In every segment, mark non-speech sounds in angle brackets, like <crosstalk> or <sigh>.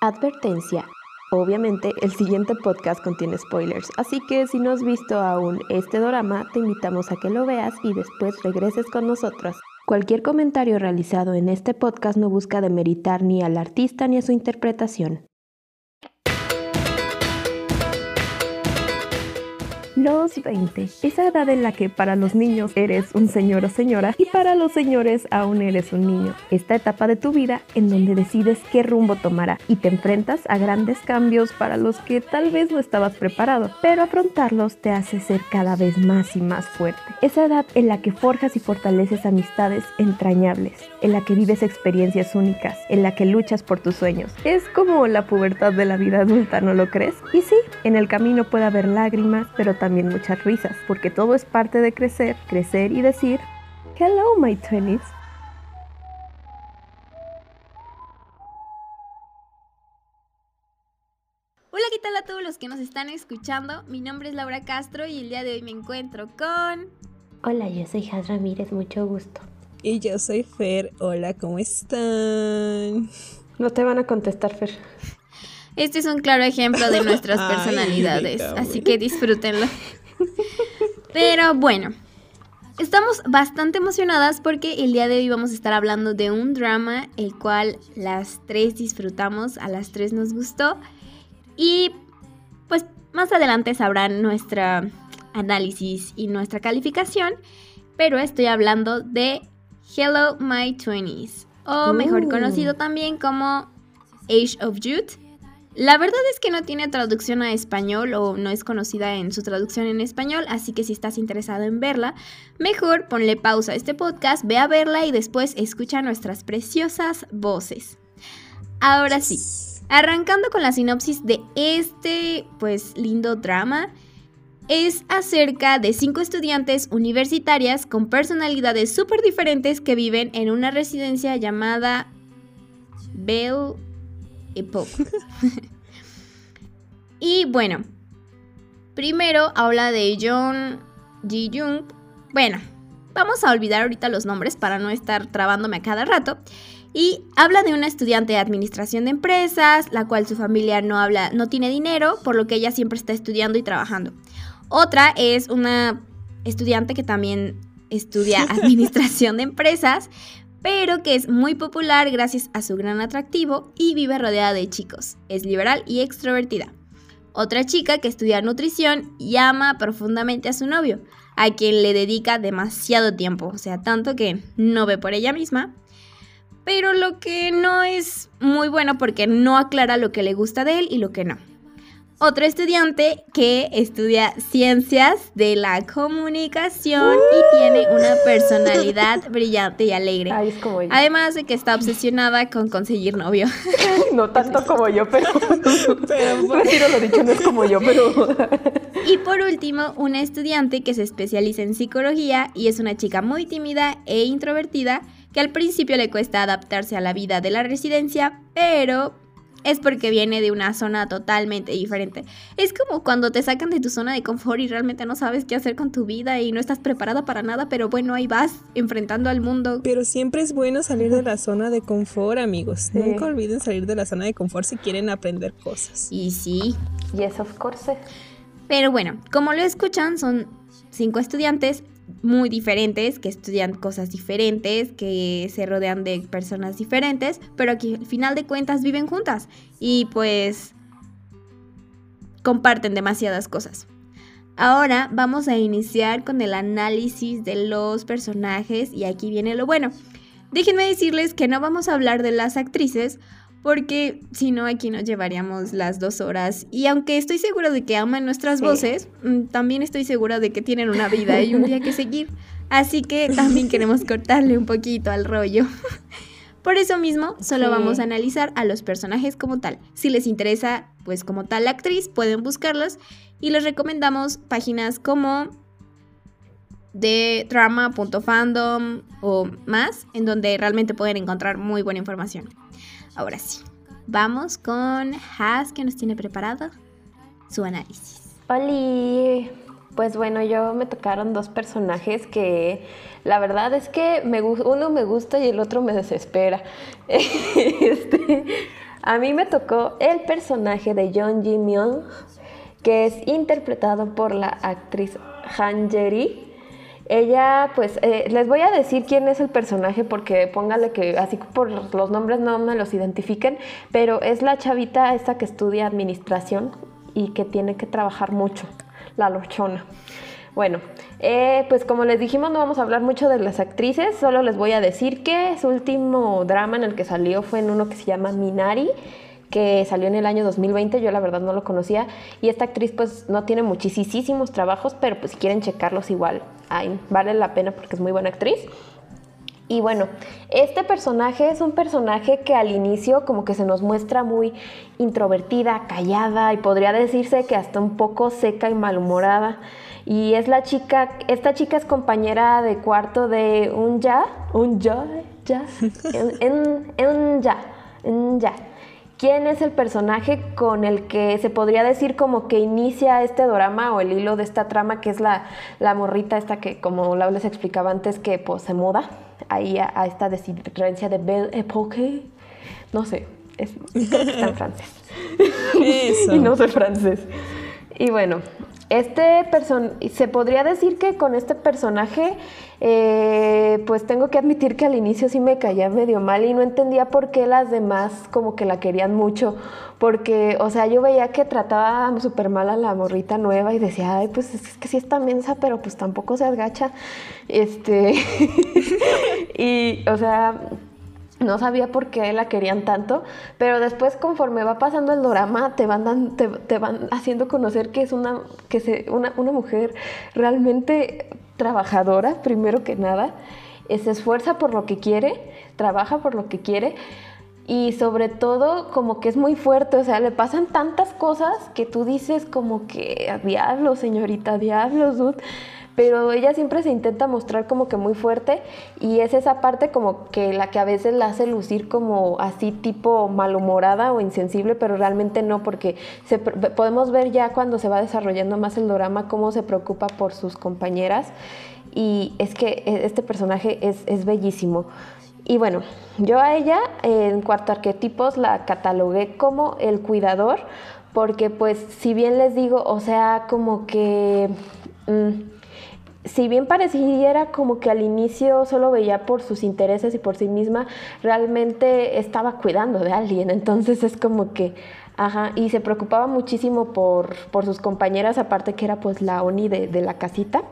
Advertencia. Obviamente el siguiente podcast contiene spoilers, así que si no has visto aún este drama, te invitamos a que lo veas y después regreses con nosotros. Cualquier comentario realizado en este podcast no busca demeritar ni al artista ni a su interpretación. Los 20. Esa edad en la que para los niños eres un señor o señora y para los señores aún eres un niño. Esta etapa de tu vida en donde decides qué rumbo tomará y te enfrentas a grandes cambios para los que tal vez no estabas preparado, pero afrontarlos te hace ser cada vez más y más fuerte. Esa edad en la que forjas y fortaleces amistades entrañables, en la que vives experiencias únicas, en la que luchas por tus sueños. Es como la pubertad de la vida adulta, ¿no lo crees? Y sí, en el camino puede haber lágrimas, pero también también muchas risas, porque todo es parte de crecer, crecer y decir, hello my twenties. Hola, ¿qué tal a todos los que nos están escuchando? Mi nombre es Laura Castro y el día de hoy me encuentro con... Hola, yo soy Jaz Ramírez, mucho gusto. Y yo soy Fer, hola, ¿cómo están? No te van a contestar, Fer. Este es un claro ejemplo de nuestras <laughs> personalidades, así que disfrútenlo. Pero bueno, estamos bastante emocionadas porque el día de hoy vamos a estar hablando de un drama el cual las tres disfrutamos, a las tres nos gustó y pues más adelante sabrán nuestro análisis y nuestra calificación, pero estoy hablando de Hello My Twenties, o mejor uh. conocido también como Age of Youth la verdad es que no tiene traducción a español o no es conocida en su traducción en español, así que si estás interesado en verla, mejor ponle pausa a este podcast, ve a verla y después escucha nuestras preciosas voces. Ahora sí, arrancando con la sinopsis de este pues lindo drama, es acerca de cinco estudiantes universitarias con personalidades súper diferentes que viven en una residencia llamada Bell <laughs> y bueno, primero habla de John Ji Jung. Bueno, vamos a olvidar ahorita los nombres para no estar trabándome a cada rato. Y habla de una estudiante de administración de empresas, la cual su familia no habla, no tiene dinero, por lo que ella siempre está estudiando y trabajando. Otra es una estudiante que también estudia <laughs> administración de empresas, pero que es muy popular gracias a su gran atractivo y vive rodeada de chicos. Es liberal y extrovertida. Otra chica que estudia nutrición y ama profundamente a su novio, a quien le dedica demasiado tiempo, o sea, tanto que no ve por ella misma. Pero lo que no es muy bueno porque no aclara lo que le gusta de él y lo que no otro estudiante que estudia ciencias de la comunicación y tiene una personalidad brillante y alegre. Además de que está obsesionada con conseguir novio. <laughs> No tanto como yo, pero, <laughs> pero <laughs> lo dicho, no es como yo, pero... Y por último, una estudiante que se especializa en psicología y es una chica muy tímida e introvertida que al principio le cuesta adaptarse a la vida de la residencia, pero es porque viene de una zona totalmente diferente. Es como cuando te sacan de tu zona de confort y realmente no sabes qué hacer con tu vida y no estás preparada para nada, pero bueno, ahí vas enfrentando al mundo. Pero siempre es bueno salir de la zona de confort, amigos. Nunca olviden salir de la zona de confort si quieren aprender cosas. Y sí. Yes, of course. Pero bueno, como lo escuchan, son cinco estudiantes muy diferentes, que estudian cosas diferentes, que se rodean de personas diferentes, pero que al final de cuentas viven juntas y pues comparten demasiadas cosas. Ahora vamos a iniciar con el análisis de los personajes y aquí viene lo bueno. Déjenme decirles que no vamos a hablar de las actrices porque si no aquí nos llevaríamos las dos horas. Y aunque estoy segura de que aman nuestras voces, mm, también estoy segura de que tienen una vida y un día que seguir. Así que también <laughs> queremos cortarle un poquito al rollo. Por eso mismo, solo vamos a analizar a los personajes como tal. Si les interesa, pues como tal la actriz, pueden buscarlos y les recomendamos páginas como de drama.fandom o más, en donde realmente pueden encontrar muy buena información. Ahora sí, vamos con Has que nos tiene preparado su análisis. Oli, pues bueno, yo me tocaron dos personajes que la verdad es que me, uno me gusta y el otro me desespera. <laughs> este, A mí me tocó el personaje de Jeon Ji Myung, que es interpretado por la actriz Han Jeri. Ella, pues, eh, les voy a decir quién es el personaje porque póngale que así por los nombres no me los identifiquen, pero es la chavita esta que estudia administración y que tiene que trabajar mucho, la lochona. Bueno, eh, pues como les dijimos, no vamos a hablar mucho de las actrices, solo les voy a decir que su último drama en el que salió fue en uno que se llama Minari, que salió en el año 2020, yo la verdad no lo conocía, y esta actriz pues no tiene muchísimos trabajos, pero pues si quieren checarlos igual, vale la pena porque es muy buena actriz. Y bueno, este personaje es un personaje que al inicio como que se nos muestra muy introvertida, callada y podría decirse que hasta un poco seca y malhumorada. Y es la chica, esta chica es compañera de cuarto de un ya, un ya, ya, en, ya, en ya. ¿Quién es el personaje con el que se podría decir como que inicia este drama o el hilo de esta trama, que es la, la morrita esta que, como les explicaba antes, que pues se muda ahí a, esta desidencia de Belle Époque? No sé, es, está en <laughs> francés. Eso. <laughs> y no sé francés. Y bueno, este person se podría decir que con este personaje, eh, pues tengo que admitir que al inicio sí me caía medio mal y no entendía por qué las demás como que la querían mucho. Porque, o sea, yo veía que trataba súper mal a la morrita nueva y decía, ay, pues es que sí está mensa, pero pues tampoco se agacha. Este. <laughs> y, o sea, no sabía por qué la querían tanto, pero después conforme va pasando el drama te van, te, van haciendo conocer que es una, que una, una, mujer realmente trabajadora, primero que nada, eh, se esfuerza por lo que quiere, trabaja por lo que quiere y sobre todo como que es muy fuerte, o sea, le pasan tantas cosas que tú dices como que diablo, señorita, diablos, dude pero ella siempre se intenta mostrar como que muy fuerte y es esa parte como que la que a veces la hace lucir como así tipo malhumorada o insensible, pero realmente no, porque podemos ver ya cuando se va desarrollando más el drama cómo se preocupa por sus compañeras y es que e, este personaje es, es bellísimo. Y bueno, yo a ella en cuarto arquetipos la catalogué como el cuidador, porque pues si bien les digo, o sea, como que... Mm, si bien pareciera como que al inicio solo veía por sus intereses y por sí misma, realmente estaba cuidando de alguien. Entonces es como que, ajá, y se preocupaba muchísimo por, por sus compañeras, aparte que era pues la ONI de, de la casita.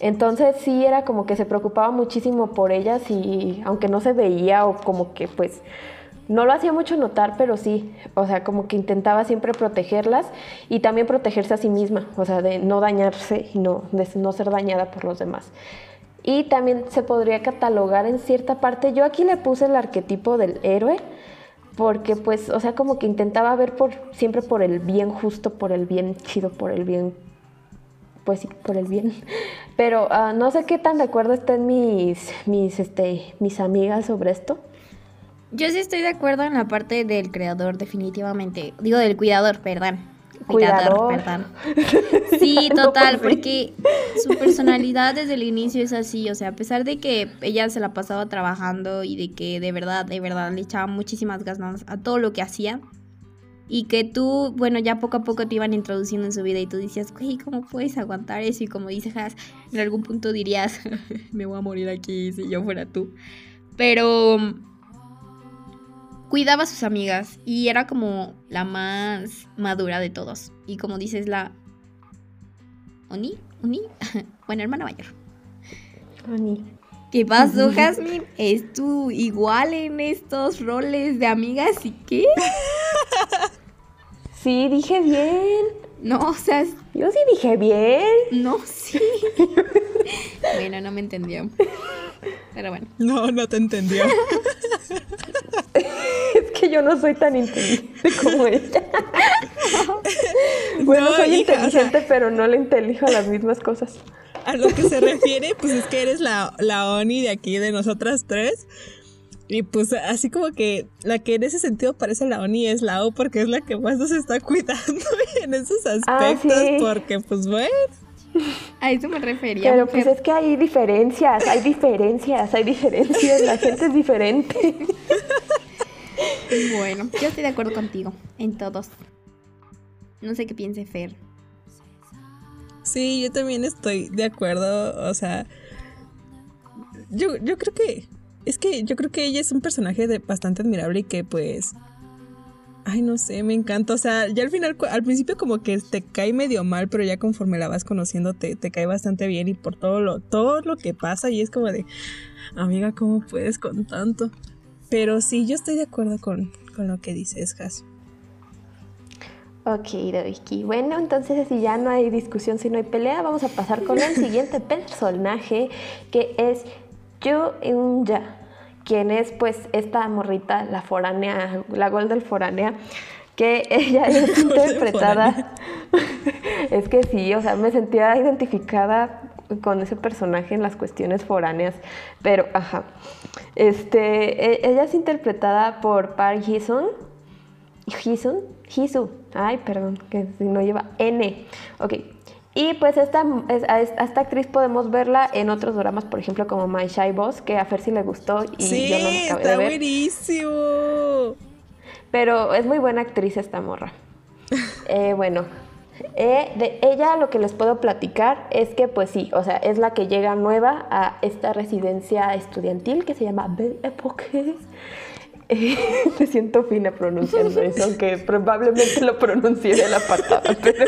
Entonces sí era como que se preocupaba muchísimo por ellas y aunque no se veía o como que pues no lo hacía mucho notar, pero sí, o sea, como que intentaba siempre protegerlas y también protegerse a sí misma, o sea, de no dañarse y no, de no ser dañada por los demás. Y también se podría catalogar en cierta parte, yo aquí le puse el arquetipo del héroe, porque pues, o sea, como que intentaba ver siempre por el bien justo, por el bien chido, por el bien, pues sí, por el bien. Pero ah, no sé qué tan de acuerdo estén mis, mis, este, mis amigas sobre esto. Yo sí estoy de acuerdo en la parte del creador, definitivamente. Digo, del cuidador, perdón. Cuidador, perdón. <laughs> Sí, total, porque su personalidad desde el inicio es así, o sea, a pesar de que ella se la pasaba trabajando y de que de verdad, de verdad le echaba muchísimas ganas a todo lo que hacía, y que tú, bueno, ya poco a poco te iban introduciendo en su vida y tú decías, güey, ¿cómo puedes aguantar eso? Y como dices, en algún punto dirías, <laughs> me voy a morir aquí si yo fuera tú. Pero cuidaba a sus amigas y era como la más madura de todos. Y como dices, la... ¿Oni? ¿Oni? <laughs> bueno, hermana mayor. Oni. ¿Qué pasó, Jasmine? ¿Es tú igual en estos roles de amigas y qué? <laughs> sí, dije bien. No, o sea... Yo sí dije bien. No, sí. <laughs> bueno, no me entendió. Pero bueno. No, no te entendió. Que yo no soy tan inteligente como ella. <laughs> bueno, soy inteligente, pero no le intelijo a las mismas cosas. A lo que se refiere, pues es que eres la, la Oni de aquí, de nosotras tres. Y pues así como que la que en ese sentido parece la Oni es la O porque es la que más nos está cuidando <laughs> en esos ah, aspectos. Porque pues bueno. A eso me refería. Pero pues es que hay diferencias, hay diferencias, hay diferencias, la gente es diferente. <laughs> Bueno, yo estoy de acuerdo contigo en todos. No sé qué piense Fer. Sí, yo también estoy de acuerdo. O sea, yo, yo creo que. Es que yo creo que ella es un personaje bastante admirable y que pues. Ay, no sé, me encanta. O sea, ya al final, al principio como que te cae medio mal, pero ya conforme la vas conociendo te, te cae bastante bien y por todo lo, todo lo que pasa y es como de, amiga, ¿cómo puedes con tanto? Pero sí, yo estoy de acuerdo con, con lo que dices, Has. Ok, Doiki. Bueno, entonces si ya no hay discusión, si no hay pelea, vamos a pasar con el <laughs> siguiente personaje, que es Yu Ya, quien es pues esta morrita, la foránea, la Golden foránea, que ella es <laughs> interpretada. <laughs> es que sí, o sea, me sentía identificada con ese personaje en las cuestiones foráneas, pero ajá. Este, e, ella es interpretada por Park. Hee-sung, Hisu. Ay, perdón, que no lleva N. Ok. Y pues esta, a esta actriz podemos verla en otros dramas, por ejemplo, como My Shy Boss, que a Fer sí le gustó y sí, yo no está buenísimo. Pero es muy buena actriz esta morra. <laughs> eh, bueno, eh, de ella lo que les puedo platicar es que pues sí, o sea, es la que llega nueva a esta residencia estudiantil que se llama Belle Époque. <laughs> me siento fina pronunciando eso, aunque probablemente lo pronuncie de la patada, <laughs> pero...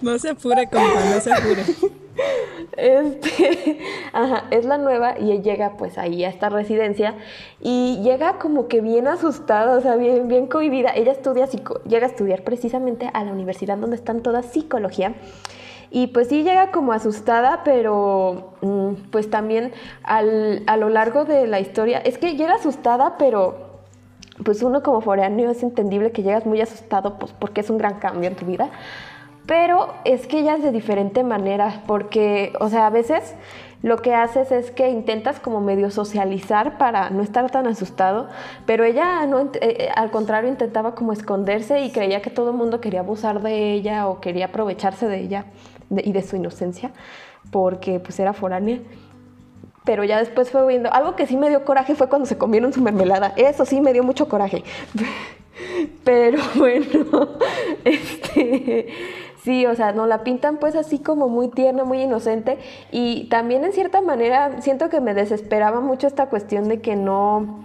No se apure, compa, no se apure. <laughs> Este, <laughs> ajá, es la nueva y llega pues ahí a esta residencia y llega como que bien asustada, o sea, bien, bien cohibida. Ella estudia, llega a estudiar precisamente a la universidad donde están todas psicología. Y pues sí llega como asustada, pero mm, pues también al, a lo largo de la historia, es que llega asustada, pero pues uno como foráneo es entendible que llegas muy asustado pues porque es un gran cambio en tu vida. Pero es que ella es de diferente manera, porque, o sea, a veces lo que haces es que intentas como medio socializar para no estar tan asustado, pero ella no, eh, eh, al contrario intentaba como esconderse y creía que todo el mundo quería abusar de ella o quería aprovecharse de ella y de su inocencia, porque pues era foránea. Pero ya después fue viendo, algo que sí me dio coraje fue cuando se comieron su mermelada, eso sí me dio mucho coraje. <laughs> Pero bueno, <laughs> este Sí, o sea, no la pintan pues así como muy tierna, muy inocente. Y también en cierta manera siento que me desesperaba mucho esta cuestión de que no,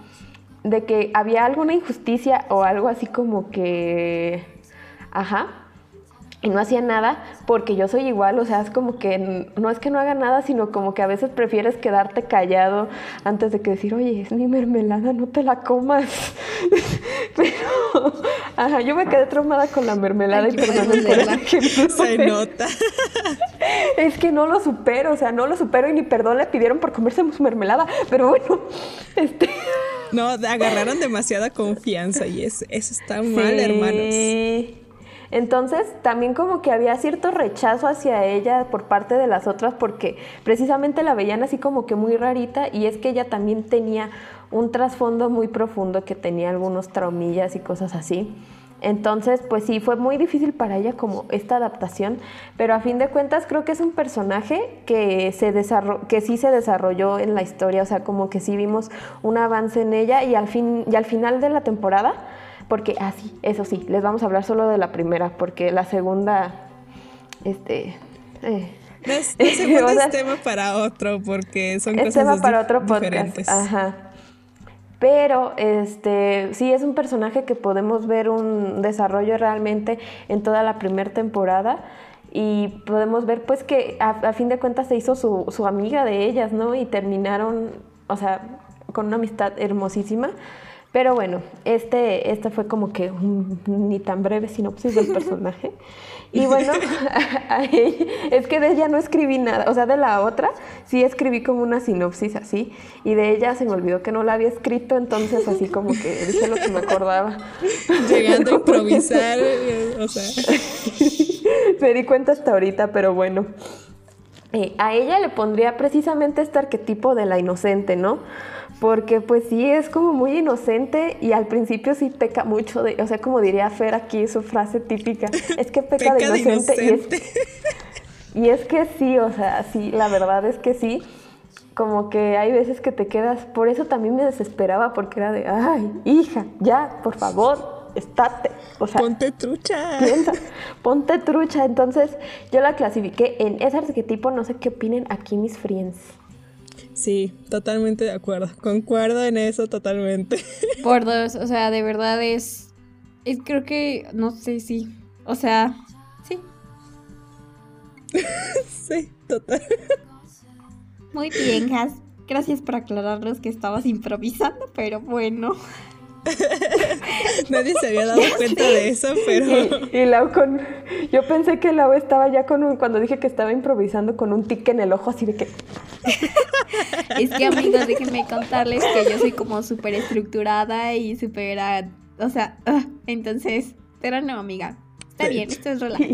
de que había alguna injusticia o algo así como que, ajá, y no hacía nada porque yo soy igual, o sea, es como que no es que no haga nada, sino como que a veces prefieres quedarte callado antes de que decir, oye, es mi mermelada, no te la comas. <laughs> Pero, ajá, yo me quedé traumada con la mermelada y perdón Se nota. <laughs> Es que no lo supero, o sea, no lo supero y ni perdón le pidieron por comerse su mermelada, pero bueno, <laughs> este... No, agarraron demasiada confianza y eso, eso está mal, hermanos. Entonces, también como que había cierto rechazo hacia ella por parte de las otras porque precisamente la veían así como que muy rarita y es que ella también tenía un trasfondo muy profundo que tenía algunos traumillas y cosas así. Entonces, pues sí, fue muy difícil para ella como esta adaptación, pero a fin de cuentas creo que es un personaje que, se que sí se desarrolló en la historia, o sea, como que sí vimos un avance en ella y al, fin, y al final de la temporada porque, ah, sí, eso sí, les vamos a hablar solo de la primera, porque la segunda, este... Eh, <laughs> es, tema para otro, porque son es tema para otro podcast. Ajá. Pero este sí es un personaje que podemos ver un desarrollo realmente en toda la primera temporada y podemos ver pues que a, fin de cuentas se hizo su, su, amiga de ellas, ¿no? Y terminaron, o sea, con una amistad hermosísima. Pero bueno, este, este fue como que un, ni tan breve sinopsis del <laughs> personaje. Y bueno, <laughs> es que de ella no escribí nada, o sea, de la otra sí escribí como una sinopsis así, y de ella se me olvidó que no la había escrito, entonces así como que dije lo que me acordaba. Llegando a <laughs> improvisar, o sea. me di cuenta hasta ahorita, pero bueno. Eh, a ella le pondría precisamente este arquetipo de la inocente, ¿no? Porque pues sí es como muy inocente y al principio sí peca mucho de, o sea, como diría Fer aquí su frase típica, <laughs> es que peca, de, inocente, Y, es, <laughs> y es que sí, o sea, sí, la verdad es que sí. como que hay veces que te quedas, por eso también me desesperaba, porque era de, ay, hija, ya, por favor, estate. O sea, ponte trucha. Piensa, ponte trucha. Entonces, yo la clasifiqué en ese arquetipo, no sé qué opinen aquí mis friends. Sí, totalmente de acuerdo. Concuerdo en eso totalmente. <laughs> Por dos, o sea, de verdad es. Es creo que. No sé si. O sea, sí. <laughs> sí, total. Muy bien, Has. Gracias por aclararnos que estabas improvisando, pero bueno. <laughs> Nadie se había dado cuenta de eso, pero. Y, Lau con. Yo pensé que Lau estaba ya con un. Cuando dije que estaba improvisando con un tic en el ojo, así de que. <laughs> es que, amigos, déjenme contarles que yo soy como súper estructurada y súper. Ah, o sea, ah, entonces. Pero no, amiga. Está bien, esto es <laughs> relax.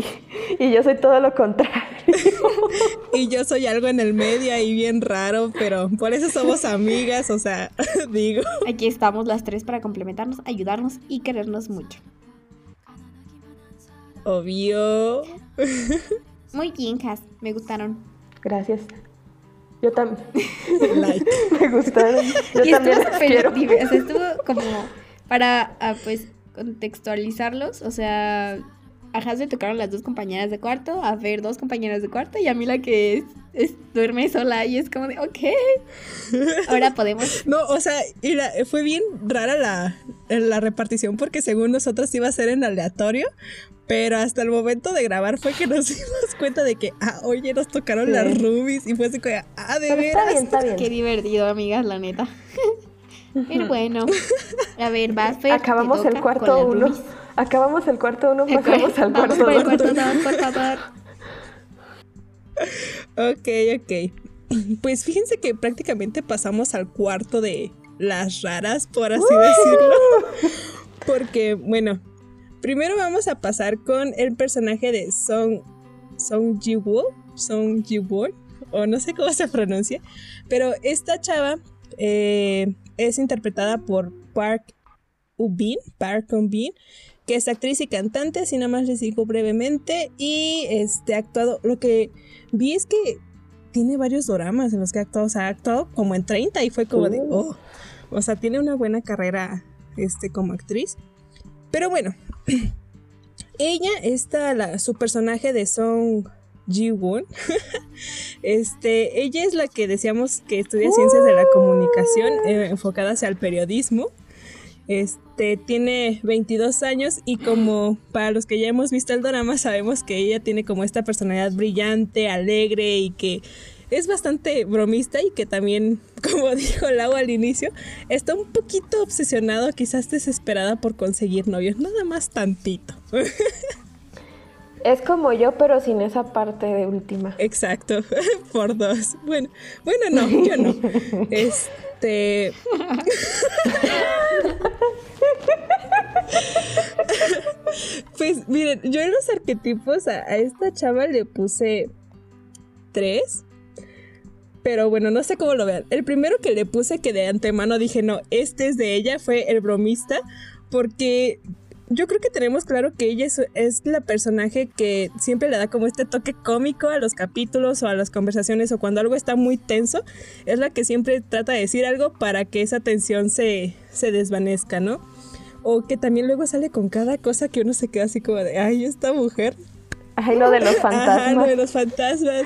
Y, yo soy todo lo contrario. <laughs> y yo soy algo en el medio y bien raro, pero por eso somos amigas, o sea, <laughs> digo. Aquí estamos las tres para complementarnos, ayudarnos y querernos mucho. Obvio. <laughs> Muy bien, Cas, me gustaron. Gracias. Yo también. Like. me gustaron. Yo y también estuvo estuvo como para, ah, pues, contextualizarlos, o sea, a Has le tocaron las dos compañeras de cuarto, a ver dos compañeras de cuarto y a mí la que es, duerme sola y es como de, ok, ahora podemos. <laughs> No, o sea, fue bien rara la, la repartición porque según nosotros iba a ser en aleatorio, pero hasta el momento de grabar fue que nos <laughs> dimos cuenta de que, ah, oye, nos tocaron las rubies y fue así como, ah, de veras. Está bien, está bien. Qué divertido, amigas, la neta. <laughs> Pero bueno, a ver, va a Acabamos el cuarto uno. Acabamos el cuarto uno, pasamos al cuarto dos. cuarto dos, por favor. <laughs> Ok, ok. Pues fíjense que prácticamente pasamos al cuarto de las raras, por así decirlo. <laughs> Porque, bueno, primero vamos a pasar con el personaje de Song, Song Ji-woo, Song Ji-woo, o no sé cómo se pronuncia, pero esta chava eh, es interpretada por Park Ubin, Park Ubin, que es actriz y cantante, así nada más les digo brevemente, y este, ha actuado, lo que vi es que tiene varios dramas en los que ha actuado, o sea, ha actuado como en 30 y fue como de, oh. oh, o sea, tiene una buena carrera este, como actriz. Pero bueno, <clears throat> ella, está, la, su personaje de Song Ji-won, <laughs> este, ella es la que decíamos que estudia ciencias de la comunicación eh, enfocada hacia el periodismo. Este tiene 22 años y como para los que ya hemos visto el drama sabemos que ella tiene como esta personalidad brillante, alegre y que es bastante bromista y que también, <laughs> como dijo Lau al inicio, está un poquito obsesionado, quizás desesperada por conseguir novios, nada más tantito. Es como yo, pero sin esa parte de última. Exacto, <laughs> por dos. Bueno, bueno, no, yo no. Este. <laughs> pues miren, yo en los arquetipos a, esta chava le puse tres. Pero bueno, no sé cómo lo vean. El primero que le puse que de antemano dije, no, este es de ella, fue el bromista. Porque yo creo que tenemos claro que ella es, la personaje que siempre le da como este toque cómico a los capítulos o a las conversaciones o cuando algo está muy tenso, es la que siempre trata de decir algo para que esa tensión se, se desvanezca, ¿no? O que también luego sale con cada cosa que uno se queda así como de, ay, esta mujer. Ay, lo de los fantasmas. Ajá, lo de los fantasmas.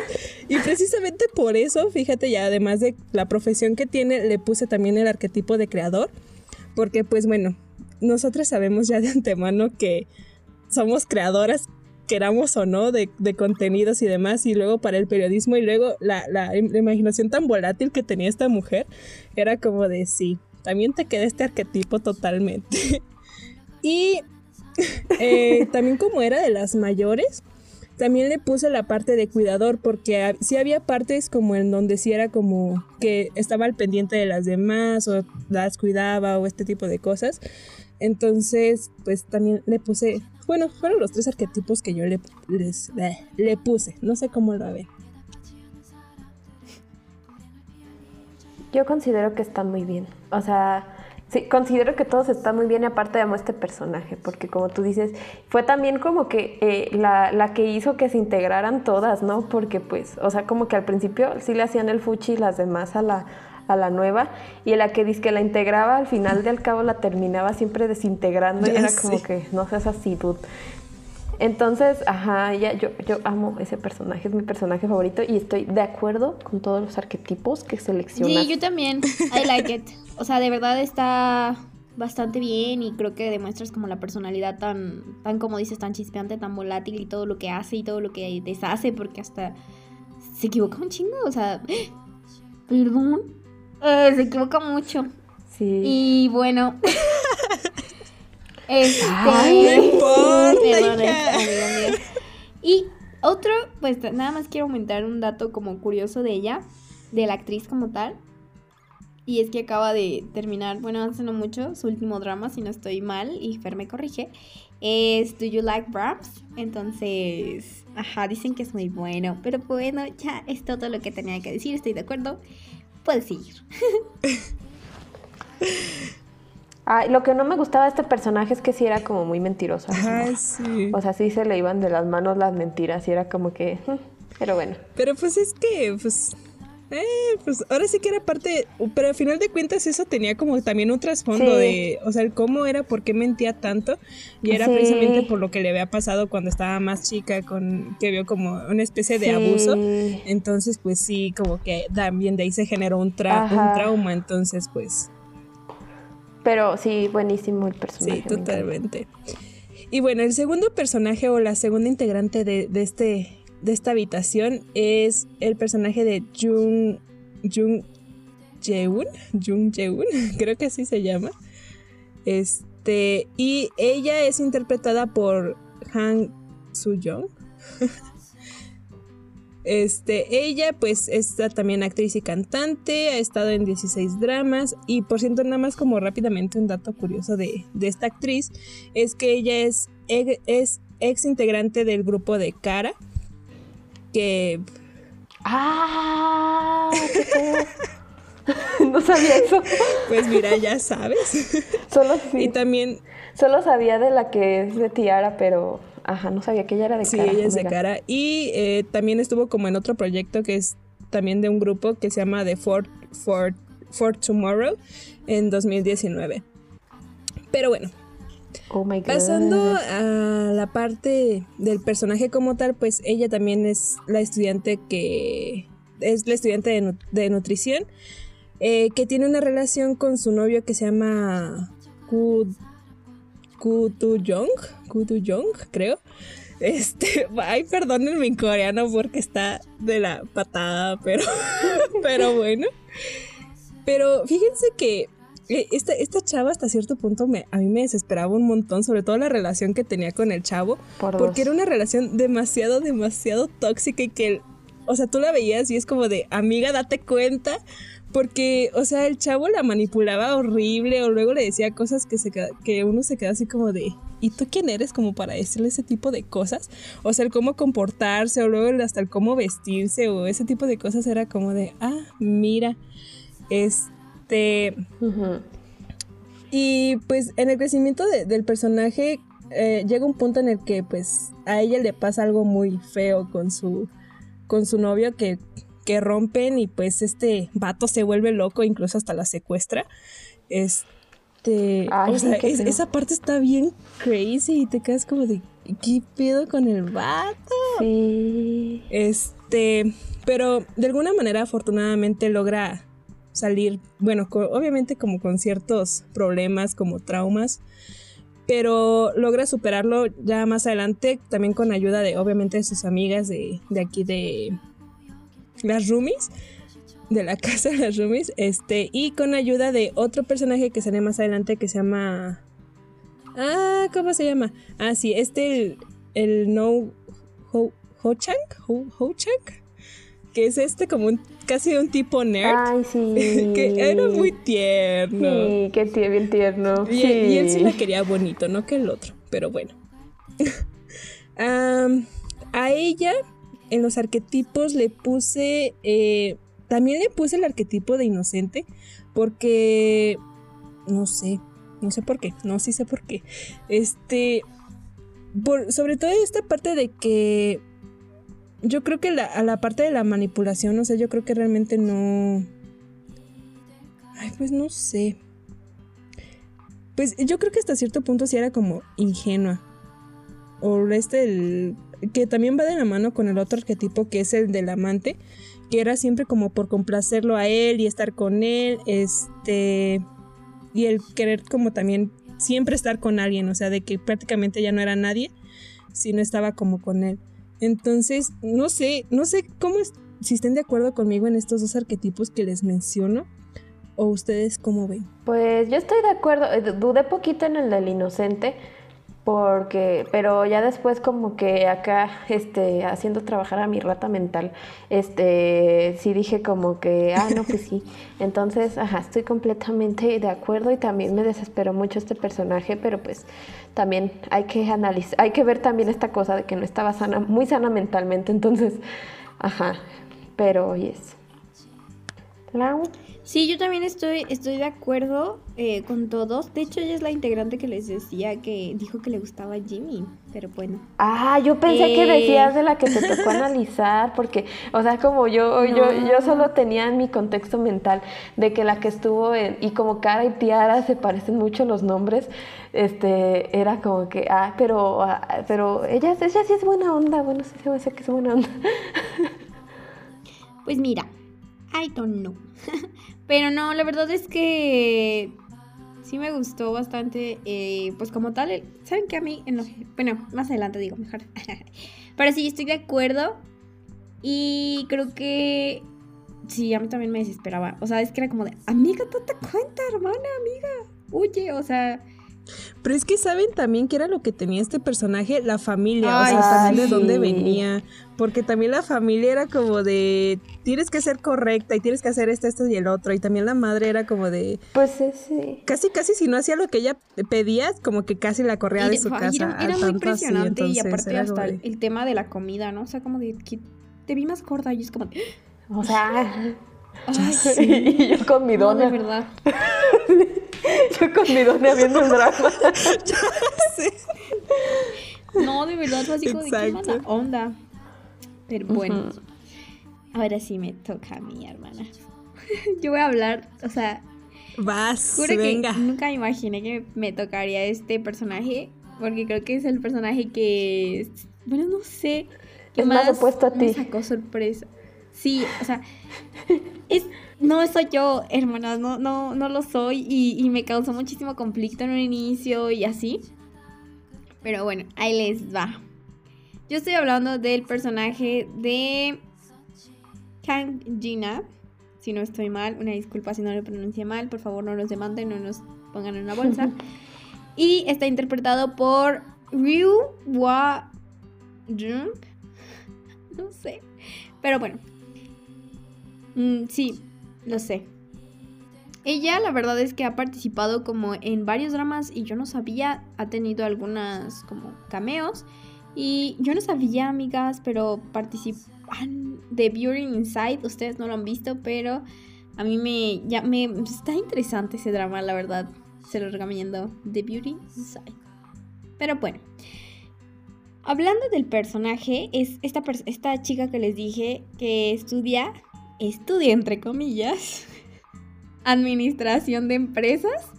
Y precisamente por eso, fíjate, ya además de la profesión que tiene, le puse también el arquetipo de creador. Porque, pues bueno, nosotros sabemos ya de antemano que somos creadoras, queramos o no, de, contenidos y demás, y luego para el periodismo, y luego la, imaginación tan volátil que tenía esta mujer, era como de sí, también te queda este arquetipo totalmente. <laughs> y <laughs> eh, también como era de las mayores, también le puse la parte de cuidador porque sí había partes como en donde sí era como que estaba al pendiente de las demás o las cuidaba o este tipo de cosas. Entonces, pues también le puse, bueno, fueron los tres arquetipos que yo le, les, eh, le puse, no sé cómo lo ve. Yo considero que está muy bien, o sea, Sí, considero que todos están muy bien y aparte amo este personaje, porque como tú dices, fue también como que eh, la, la, que hizo que se integraran todas, ¿no? Porque pues, o sea, como que al principio sí le hacían el fuchi y las demás a la, a la nueva, y la que dice que la integraba, al final del cabo la terminaba siempre desintegrando y era <laughs> como que no seas así, dude. Entonces, ajá, ya, yo, yo amo ese personaje, es mi personaje favorito y estoy de acuerdo con todos los arquetipos que seleccionas. Sí, yo también. I like it. O sea, de verdad está bastante bien y creo que demuestras como la personalidad tan, tan como dices, tan chispeante, tan volátil y todo lo que hace y todo lo que deshace, porque hasta se equivoca un chingo, o sea, <gasps> perdón, eh, se equivoca mucho. Sí. Y bueno. <laughs> Este, Ay, no Y otro, pues nada más quiero aumentar un dato como curioso de ella, de la actriz como tal. Y es que acaba de terminar, bueno, hace no mucho, su último drama, si no estoy mal, y Fer me corrige, es Do You Like Brahms? Entonces, ajá, dicen que es muy bueno, pero bueno, ya es todo lo que tenía que decir, estoy de acuerdo. Puedes seguir. <laughs> lo que no me gustaba de este personaje es que sí era como muy mentiroso. sí. O sea, sí se le iban de las manos las mentiras y era como que... Mm, pero bueno. Pero pues es que, pues... Eh, pues ahora sí que era parte, pero al final de cuentas eso tenía como también un trasfondo de, o sea, el cómo era, por qué mentía tanto, y era precisamente por lo que le había pasado cuando estaba más chica, con que vio como una especie de abuso, entonces pues sí, como que también de ahí se generó un, un trauma, entonces pues pero sí, buenísimo el personaje. Sí, totalmente. Y bueno, el segundo personaje o la segunda integrante de, este, de esta habitación es el personaje de Jung, Jung Jeun, Jung Jeun, <laughs> creo que así se llama. Este, y ella es interpretada por Han Soo-young. <laughs> Este, ella pues es también actriz y cantante, ha estado en 16 dramas y por cierto nada más como rápidamente un dato curioso de, esta actriz es que ella es, es ex integrante del grupo de Cara que... ¡Ah! <laughs> no sabía eso. Pues mira, ya sabes. Solo Y también... Solo sabía de la que es de Tiara, pero Ajá, no sabía que ella era de cara. Sí, ella es de cara. Y eh, también estuvo como en otro proyecto que es también de un grupo que se llama The For, For, For Tomorrow en 2019. Pero bueno. Oh my God. Pasando a la parte del personaje como tal, pues ella también es la estudiante que es la estudiante de, nutrición eh, que tiene una relación con su novio que se llama Kutu Young, Kutu Young, creo. Este, <laughs> ay, perdónenme en coreano porque está de la patada, pero, <laughs> pero bueno. Pero fíjense que esta, esta chava hasta cierto punto me, a mí me desesperaba un montón, sobre todo la relación que tenía con el chavo, porque era una relación demasiado, demasiado tóxica y que, o sea, tú la veías y es como de, amiga, date cuenta, porque, o sea, el chavo la manipulaba horrible o luego le decía cosas que, se, que uno se queda así como de, ¿y tú quién eres como para decirle ese tipo de cosas? O sea, el cómo comportarse o luego hasta el cómo vestirse o ese tipo de cosas era como de, ah, mira, este... Y pues en el crecimiento del personaje eh, llega un punto en el que pues a ella le pasa algo muy feo con su, con su novio que que rompen y pues este vato se vuelve loco, incluso hasta la secuestra. Este, o sea, esa parte está bien crazy y te quedas como de, ¿qué pedo con el vato? Sí. Este, pero de alguna manera afortunadamente logra salir, bueno, obviamente como con ciertos problemas, como traumas, pero logra superarlo ya más adelante, también con ayuda de, obviamente, de sus amigas de, de aquí de, las roomies de la <laughs> casa de las roomies este y con ayuda de otro personaje que sale más adelante que se llama ah cómo se llama ah sí este el, el no ho, ho chang ho, ho chang que es este como un casi un tipo nerd. Ay, sí. <laughs> que era muy tierno. Sí que bien tierno. Y, y, él sí la quería bonito no que el otro pero bueno. <laughs> A ella en los arquetipos le puse, eh, también le puse el arquetipo de inocente, porque no sé, no sé por qué, no, sí sé por qué. Este, por, sobre todo esta parte de que yo creo que la, a la parte de la manipulación, o sea, yo creo que realmente no... Ay, pues no sé. Pues yo creo que hasta cierto punto sí era como ingenua. O este, el, que también va de la mano con el otro arquetipo que es el del amante, que era siempre como por complacerlo a él y estar con él, este, y el querer como también siempre estar con alguien, o sea, de que prácticamente ya no era nadie, si no estaba como con él. Entonces, no sé, no sé cómo, si estén de acuerdo conmigo en estos dos arquetipos que les menciono, ¿O ustedes cómo ven? Pues yo estoy de acuerdo, eh, dudé poquito en el del inocente, porque, pero ya después como que acá, este, haciendo trabajar a mi rata mental, este, sí dije como que, ah, no, pues sí. Entonces, ajá, estoy completamente de acuerdo y también me desesperó mucho este personaje, pero pues también hay que analizar, hay que ver también esta cosa de que no estaba sana, muy sana mentalmente, entonces, ajá, pero yes. Lau. Sí, yo también estoy, estoy de acuerdo eh, con todos. De hecho, ella es la integrante que les decía que dijo que le gustaba Jimmy, pero bueno. Ah, yo pensé que eh, decías de la que te tocó <laughs> analizar, porque, o sea, como yo, yo, yo solo tenía en mi contexto mental de que la que estuvo en, y como Cara y Tiara se parecen mucho los nombres, este, era como que, ah, pero, ah, pero ella, ella sí es buena onda, bueno, sí se me hace que es buena onda. Pues mira, I don't know. Pero no, la verdad es que sí me gustó bastante. Eh, pues como tal, ¿saben qué a mí? En bueno, más adelante digo mejor. <laughs> Pero sí, estoy de acuerdo. Y creo que sí, a mí también me desesperaba. O sea, es que era como de, amiga, date cuenta, hermana, amiga. Huye, o sea, pero es que saben también que era lo que tenía este personaje, la familia, o sea, también de dónde venía. Porque también la familia era como de, tienes que ser correcta y tienes que hacer esto, esto y el otro. Y también la madre era como de... Pues sí. Casi, casi si no hacía lo que ella pedía, como que casi la corría de su casa. Era, muy impresionante y aparte hasta el, tema de la comida, ¿no? O sea, como de, que te vi más gorda y es como... O sea... y <laughs> yo con mi dona. de verdad. <laughs> <laughs> yo con mi dona viendo el drama. <laughs> No, de verdad, fue así como de qué mala onda. Pero bueno, ahora sí me toca a mí, hermana. <laughs> yo voy a hablar, o sea. Vas, venga. Que nunca imaginé que me tocaría este personaje. Porque creo que es el personaje que. Bueno, no sé. Que más, más opuesto a ti. Me sacó sorpresa. Sí, o sea, es, no soy yo, hermanas, no, no, no lo soy y, me causó muchísimo conflicto en un inicio y así. Pero bueno, ahí les va. Yo estoy hablando del personaje de Kang Gina. Si no estoy mal, una disculpa si no lo pronuncié mal, por favor no nos demanden, no nos pongan en una bolsa. <laughs> y está interpretado por Ryu Wa Jung. <laughs> No sé. Pero bueno, Mm, sí, lo sé. Ella la verdad es que ha participado como en varios dramas y yo no sabía, ha tenido algunas como cameos y yo no sabía amigas, pero participan de Beauty Inside, ustedes no lo han visto, pero a mí me, ya me está interesante ese drama, la verdad, se lo recomiendo, The Beauty Inside. Pero bueno, hablando del personaje, es esta, esta chica que les dije que estudia estudia, entre comillas, administración de empresas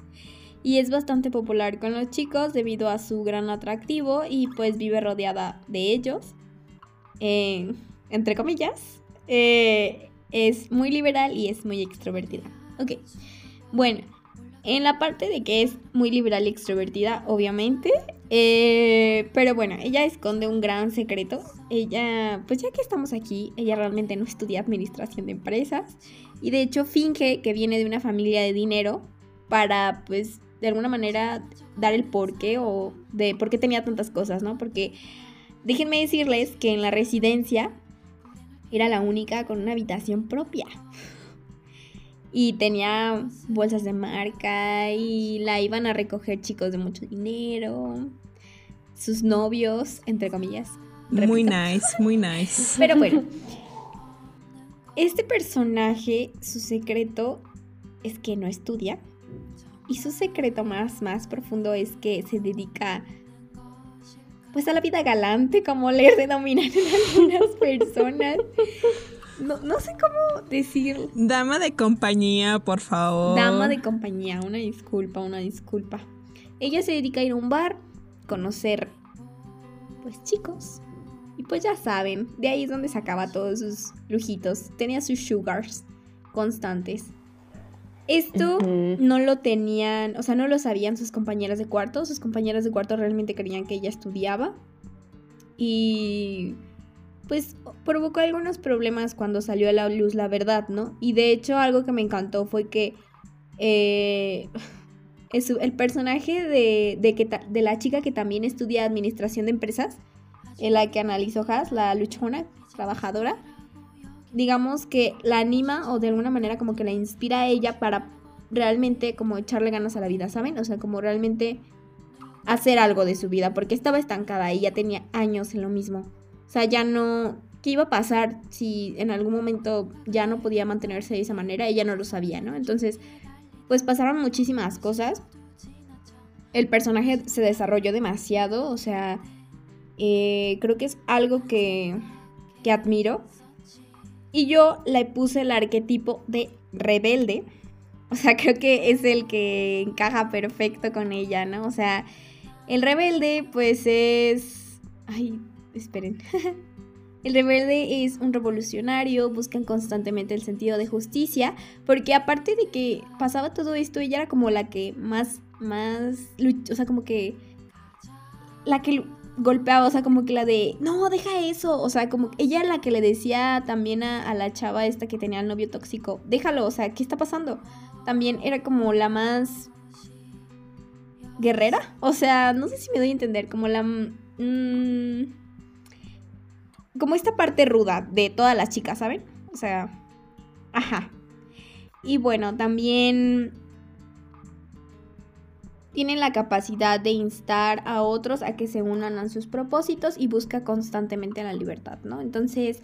y es bastante popular con los chicos debido a su gran atractivo y pues vive rodeada de ellos, entre comillas. Eh, es muy liberal y es muy extrovertida. Ok, bueno, en la parte de que es muy liberal y extrovertida, obviamente. Eh, pero bueno, ella esconde un gran secreto. Ella, pues ya que estamos aquí, ella realmente no estudia administración de empresas. Y de hecho finge que viene de una familia de dinero para, pues, de alguna manera dar el porqué o de por qué tenía tantas cosas, ¿no? Porque déjenme decirles que en la residencia era la única con una habitación propia y tenía bolsas de marca y la iban a recoger chicos de mucho dinero, sus novios, entre comillas. Muy nice, muy nice. <laughs> Pero bueno, este personaje, su secreto es que no estudia Y su secreto más, más profundo es que se dedica pues a la vida galante, como le <laughs> denominan algunas personas. No, no, sé cómo decir. Dama de compañía, por favor. Dama de compañía, una disculpa, una disculpa. Ella se dedica a ir a un bar, conocer, pues chicos. Y pues ya saben, de ahí es donde sacaba todos sus lujitos. Tenía sus sugars constantes. Esto no lo tenían, o sea, no lo sabían sus compañeras de cuarto. Sus compañeras de cuarto realmente creían que ella estudiaba. Y pues provocó algunos problemas cuando salió a la luz la verdad, ¿no? Y de hecho algo que me encantó fue que eh, <laughs> el personaje de, que de la chica que también estudia administración de empresas, en la que analizó Haas, la luchona, trabajadora, digamos que la anima o de alguna manera como que la inspira a ella para realmente como echarle ganas a la vida, ¿saben? O sea, como realmente hacer algo de su vida, porque estaba estancada y ya tenía años en lo mismo. O sea, ya no... ¿Qué iba a pasar si en algún momento ya no podía mantenerse de esa manera? Ella no lo sabía, ¿no? Entonces, pues pasaron muchísimas cosas. El personaje se desarrolló demasiado, o sea, eh, creo que es algo que, que admiro y yo le puse el arquetipo de rebelde. O sea, <laughs> creo que es el que encaja perfecto con ella, ¿no? O sea, el rebelde pues es... Ay, esperen. <laughs> El rebelde es un revolucionario, buscan constantemente el sentido de justicia, porque aparte de que pasaba todo esto, ella era como la que más, más, o sea, como que la que golpeaba, o sea, como que la de, no, deja eso, o sea, como ella la que le decía también a, la chava esta que tenía el novio tóxico, déjalo, o sea, ¿qué está pasando? También era como la más guerrera, o sea, no sé si me doy a entender, como la... Mm, como esta parte ruda de todas las chicas, ¿saben? O sea, ajá. Y bueno, también tienen la capacidad de instar a otros a que se unan a sus propósitos y busca constantemente la libertad, ¿no? Entonces,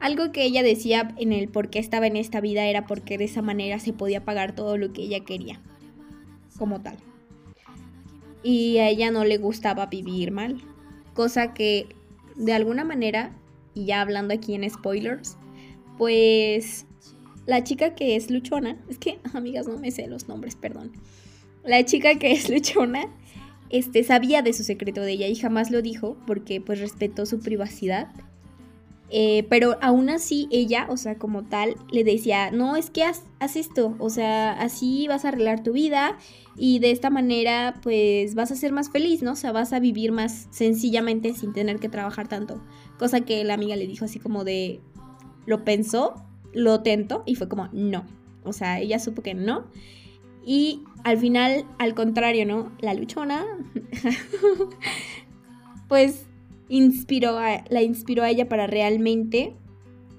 algo que ella decía en el por qué estaba en esta vida era porque de esa manera se podía pagar todo lo que ella quería, como tal. Y a ella no le gustaba vivir mal, cosa que de alguna manera, y ya hablando aquí en spoilers, pues la chica que es luchona, es que <laughs> amigas no me sé los nombres, perdón la chica que es <laughs> luchona este, sabía de su secreto de ella y jamás lo dijo porque pues respetó su privacidad. Eh, pero aún así ella, o sea, como tal, le decía, no, es que haz, haz, esto, o sea, así vas a arreglar tu vida y de esta manera pues vas a ser más feliz, ¿no? O sea, vas a vivir más sencillamente sin tener que trabajar tanto. Cosa que la amiga le dijo así como de, lo pensó, lo tentó y fue como, no. O sea, ella supo que no. Y al final, al contrario, ¿no? La luchona, <laughs> pues inspiró la inspiró a ella para realmente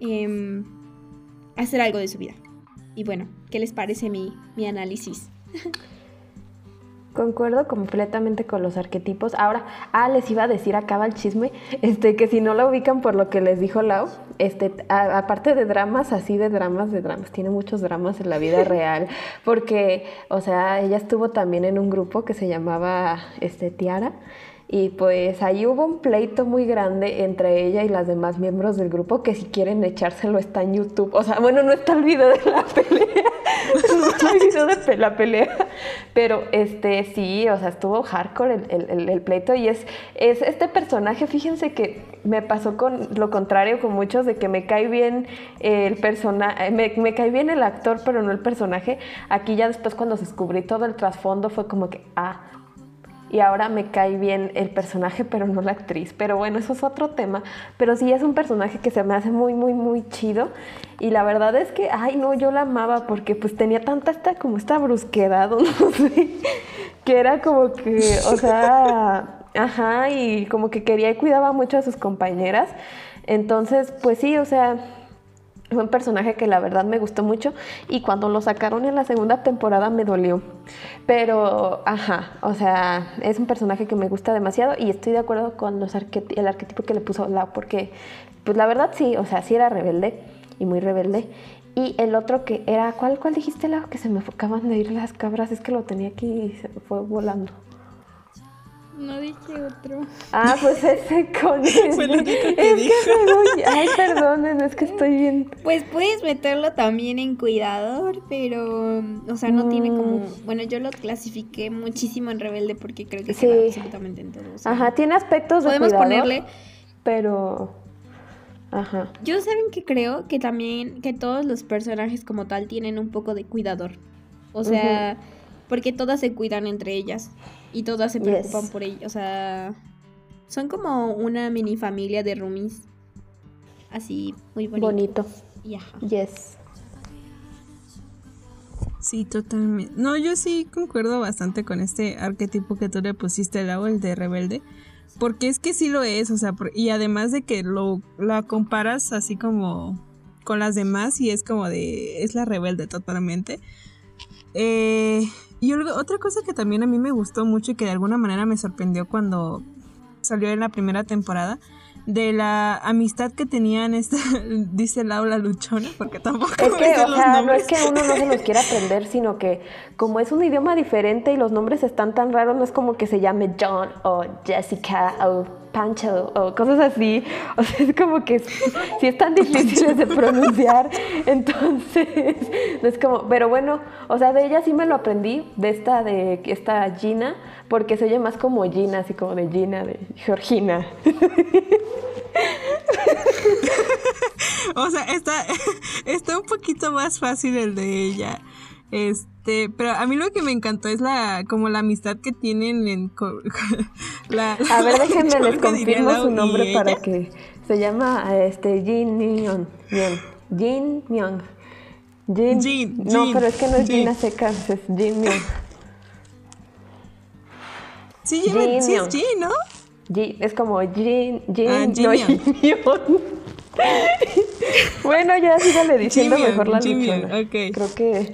em, hacer algo de su vida. Y bueno, ¿qué les parece mi, mi análisis? <laughs> Concuerdo completamente con los arquetipos. Ahora, ah, les iba a decir, acaba el chisme, este, que si no la ubican por lo que les dijo Lau, este, aparte de dramas, así de dramas, de dramas, tiene muchos dramas en la vida <laughs> real, porque, o sea, ella estuvo también en un grupo que se llamaba, este, Tiara, y pues ahí hubo un pleito muy grande entre ella y las demás miembros del grupo que si quieren echárselo está en YouTube. O sea, bueno, no está el video de la <laughs> pelea. no está el video de la pelea. Pero este sí, o sea, estuvo hardcore el, pleito. Y es, es este personaje, fíjense que me pasó con lo contrario con muchos, de que me cae bien el personaje, me, me cae bien el actor, pero no el personaje. Aquí ya después cuando descubrí todo el trasfondo fue como que, ah, y ahora me cae bien el personaje, pero no la actriz. Pero bueno, eso es otro tema. Pero sí es un personaje que se me hace muy, muy, muy chido. Y la verdad es que, ay, no, yo la amaba porque pues tenía tanta esta, como esta brusquedad, <laughs> no sé, que era como que, o sea, ajá, y como que quería y cuidaba mucho a sus compañeras. Entonces, pues sí, o sea, fue un personaje que la verdad me gustó mucho y cuando lo sacaron en la segunda temporada me dolió. Pero, ajá, o sea, es un personaje que me gusta demasiado y estoy de acuerdo con los el arquetipo que le puso la porque, pues la verdad sí, o sea, sí era rebelde y muy rebelde. Y el otro que era, ¿cuál, cuál dijiste, la Que se me acaban de ir las cabras, es que lo tenía aquí y se fue volando. No dije otro. Ah, pues ese <laughs> con Fue lo único que es dijo. que me Ay, perdonen, es que estoy bien. Pues puedes meterlo también en cuidador, pero, o sea, no tiene como, Mm. bueno, yo lo clasifiqué muchísimo en rebelde porque creo que Sí. se va absolutamente en todo. o sea, Ajá, tiene aspectos de Podemos cuidador, ponerle, pero... Ajá. yo saben que creo que también, que todos los personajes como tal tienen un poco de cuidador. O sea, porque todas se cuidan entre ellas y todas se Yes. preocupan por ellas. O sea, son como una mini familia de roomies. Así, muy bonito. Bonito. Y ajá. Yes. Sí, totalmente. No, yo sí concuerdo bastante con este arquetipo que tú le pusiste, Lau, el de rebelde. Porque es que sí lo es, o sea, por- y además de que lo la comparas así como con las demás y es como de, es la rebelde totalmente. Eh, y otra cosa que también a mí me gustó mucho y que de alguna manera me sorprendió cuando salió en la primera temporada, de la amistad que tenían esta, <laughs> dice Lau la luchona, porque tampoco Es que, o los sea, no es que uno no se los quiera aprender, sino que como es un idioma diferente y los nombres están tan raros, no es como que se llame John o Jessica o Pancho o cosas así. O sea, es como que si están difíciles de pronunciar, entonces no es como, pero bueno, o sea, de ella sí me lo aprendí, de esta de esta Gina, porque se oye más como Gina, así como de Gina, de Georgina. <laughs> O sea, está, <laughs> está un poquito más fácil el de ella. Este, pero a mí lo que me encantó es la, como la amistad que tienen en <laughs> la, A ver, <laughs> déjenme les confirmo su nombre para que se llama este Jin Myung. Jin Myung. Jin. Jin, No, pero es que no es Jin. Gina secas, es Jin Myung. Sí, Jin sí es. Jin, ¿no? Jin, es como Jin, Jin, Ah, Jin no. Jin Myung. <laughs> Bueno, ya sígale diciendo Jin Myung, mejor la luchona. ok. Creo que,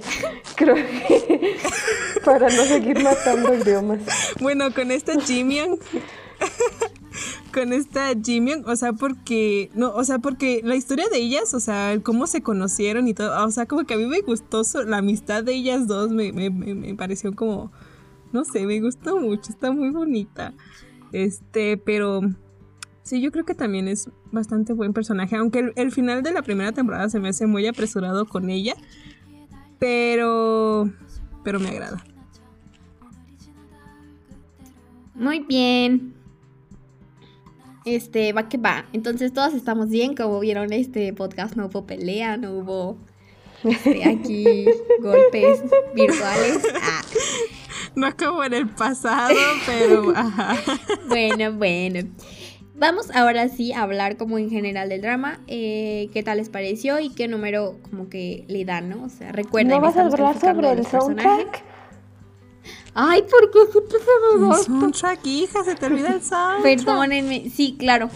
creo que <laughs> para no seguir matando idiomas. Bueno, con esta Jimmy <laughs> con esta Jimmy, o sea, porque no, o sea, porque la historia de ellas, o sea, cómo se conocieron y todo, o sea, como que a mí me gustó la amistad de ellas dos, me, me, me pareció como, no sé, me gustó mucho, está muy bonita. Este, pero sí, yo creo que también es bastante buen personaje, aunque el, el final de la primera temporada se me hace muy apresurado con ella, pero, pero me agrada. Muy bien. Este, va que va. Entonces todas estamos bien, como vieron este podcast, no hubo pelea, no hubo este, aquí <laughs> golpes virtuales. Ah, No como en el pasado, pero ajá. <laughs> bueno, bueno. Vamos ahora sí a hablar como en general del drama. eh, ¿Qué tal les pareció y qué número como que le dan, no? O sea, recuerden. ¿No vas a hablar sobre el soundtrack? Ay, ¿por qué siempre se me El va? soundtrack, hija, se te olvida el <laughs> soundtrack. Perdónenme, sí, claro.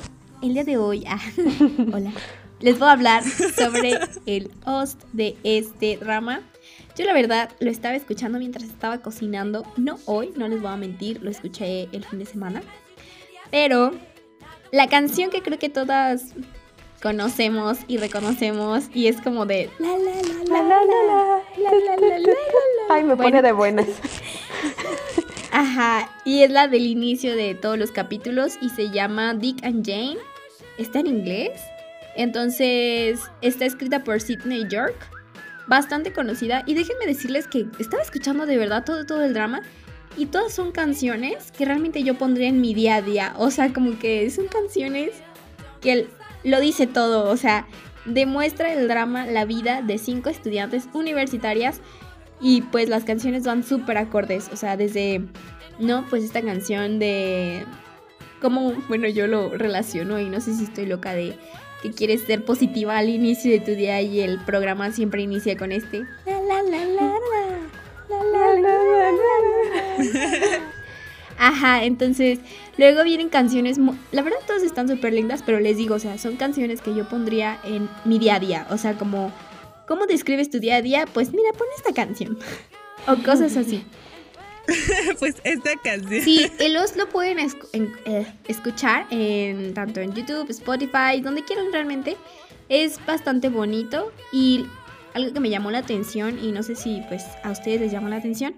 El día de hoy, ah, <laughs> hola, les voy a hablar sobre el host de este drama. Yo la verdad lo estaba escuchando mientras estaba cocinando, no hoy, no les voy a mentir, lo escuché el fin de semana. Pero la canción que creo que todas conocemos y reconocemos y es como de la la la La, la la, la, la la. Ay, me pone de buenas. Ajá, y es la del inicio de todos los capítulos y se llama Dick and Jane. Está en inglés. Entonces, está escrita por Sidney York. Bastante conocida. Y déjenme decirles que estaba escuchando de verdad todo, todo el drama. Y todas son canciones que realmente yo pondría en mi día a día. O sea, como que son canciones que lo dice todo. O sea, demuestra el drama, la vida de cinco estudiantes universitarias. Y pues las canciones van súper acordes. O sea, desde, no, pues esta canción de... Como, bueno, yo lo relaciono y no sé si estoy loca de que quieres ser positiva al inicio de tu día y el programa siempre inicia con este. La, la, la, la, la, Ajá, entonces luego vienen canciones, la verdad todas están súper lindas, pero les digo, o sea, son canciones que yo pondría en mi día a día, o sea, como, ¿cómo describes tu día a día? Pues mira, pon esta canción, o cosas así. <laughs> pues esta canción. Sí, el Oz lo pueden en- eh, escuchar en, tanto en YouTube, Spotify, donde quieran realmente. Es bastante bonito y algo que me llamó la atención y no sé si pues a ustedes les llamó la atención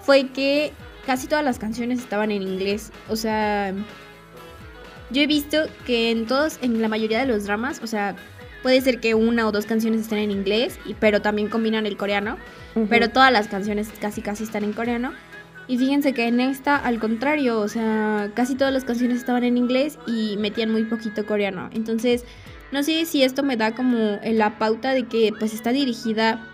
fue que casi todas las canciones estaban en inglés. O sea, yo he visto que en todos, en la mayoría de los dramas, o sea, puede ser que una o dos canciones estén en inglés, pero también combinan el coreano. Pero todas las canciones casi casi están en coreano. Y fíjense que en esta, al contrario, o sea, casi todas las canciones estaban en inglés y metían muy poquito coreano. Entonces, no sé si esto me da como la pauta de que pues está dirigida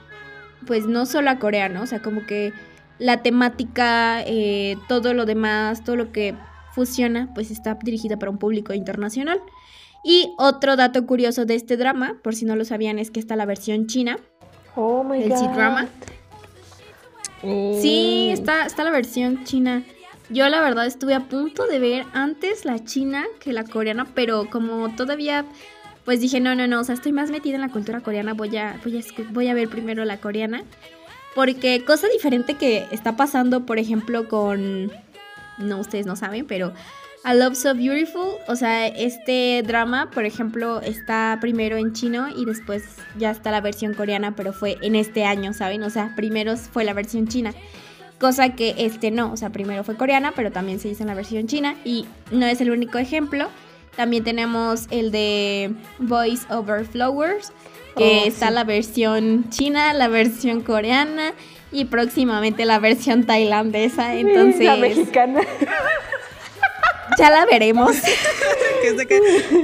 pues no solo a coreano, o sea, como que la temática, eh, todo lo demás, todo lo que fusiona, pues está dirigida para un público internacional. Y otro dato curioso de este drama, por si no lo sabían, es que está la versión china. Oh my el C-drama. Sí, oh. está, está la versión china. Yo la verdad estuve a punto de ver antes la china que la coreana, pero como todavía, pues dije, no, no, no, o sea, estoy más metida en la cultura coreana, voy a, voy a, voy a ver primero la coreana. Porque cosa diferente que está pasando, por ejemplo, con... No, ustedes no saben, pero A Love So Beautiful, o sea, este drama, por ejemplo, está primero en chino y después ya está la versión coreana, pero fue en este año, ¿saben? O sea, primero fue la versión china. Cosa que este no, o sea, primero fue coreana, pero también se hizo en la versión china y no es el único ejemplo. También tenemos el de Voice Over Flowers, que oh, está la versión china, la versión coreana y próximamente la versión tailandesa. Entonces. La mexicana. <laughs> Ya la veremos. <laughs>